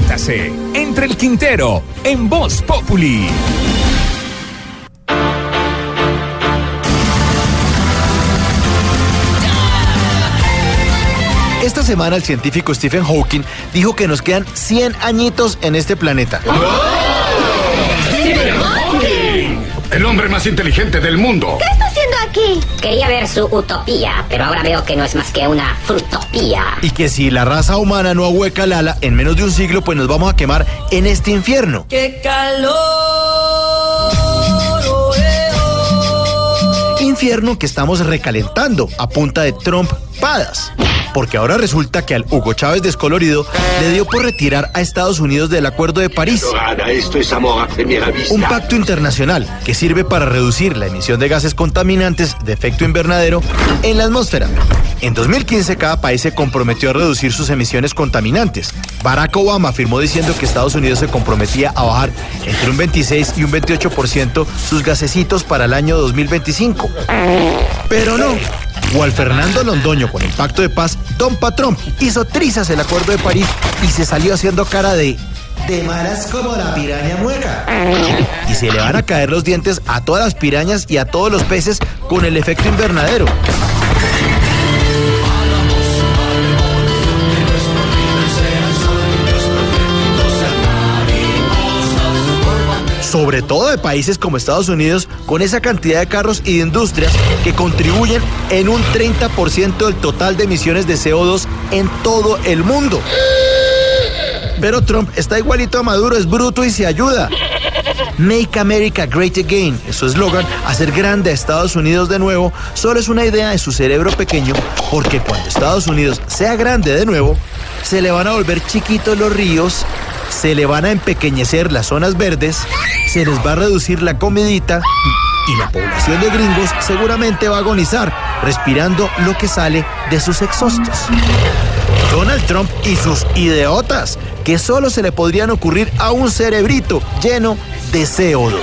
Métase entre el Quintero en Voz Populi. Esta semana el científico Stephen Hawking dijo que nos quedan 100 añitos en este planeta. ¡Stephen Hawking! El hombre más inteligente del mundo. ¿Qué aquí? Quería ver su utopía, pero ahora veo que no es más que una frutopía. Y que si la raza humana no ahueca el ala en menos de un siglo, pues nos vamos a quemar en este infierno. ¡Qué calor! Infierno que estamos recalentando a punta de trompadas porque ahora resulta que al Hugo Chávez descolorido le dio por retirar a Estados Unidos del Acuerdo de París. Esto es amor a primera vista. Un pacto internacional que sirve para reducir la emisión de gases contaminantes de efecto invernadero en la atmósfera. En 2015 cada país se comprometió a reducir sus emisiones contaminantes. Barack Obama afirmó diciendo que Estados Unidos se comprometía a bajar entre un 26 y un 28% sus gasecitos para el año 2025. Pero no, Juan Fernando Londoño, con el pacto de paz, Don Patrón hizo trizas el acuerdo de París y se salió haciendo cara de. De malas como la piraña mueca. Y se le van a caer los dientes a todas las pirañas y a todos los peces con el efecto invernadero. Sobre todo de países como Estados Unidos, con esa cantidad de carros y de industrias que contribuyen en un 30% del total de emisiones de CO2 en todo el mundo. Pero Trump está igualito a Maduro, es bruto y se ayuda. Make America Great Again, su eslogan, hacer grande a Estados Unidos de nuevo, solo es una idea de su cerebro pequeño, porque cuando Estados Unidos sea grande de nuevo, se le van a volver chiquitos los ríos, se le van a empequeñecer las zonas verdes, se les va a reducir la comidita y la población de gringos seguramente va a agonizar respirando lo que sale de sus exhaustos. Donald Trump y sus idiotas, que solo se le podrían ocurrir a un cerebrito lleno de CO2.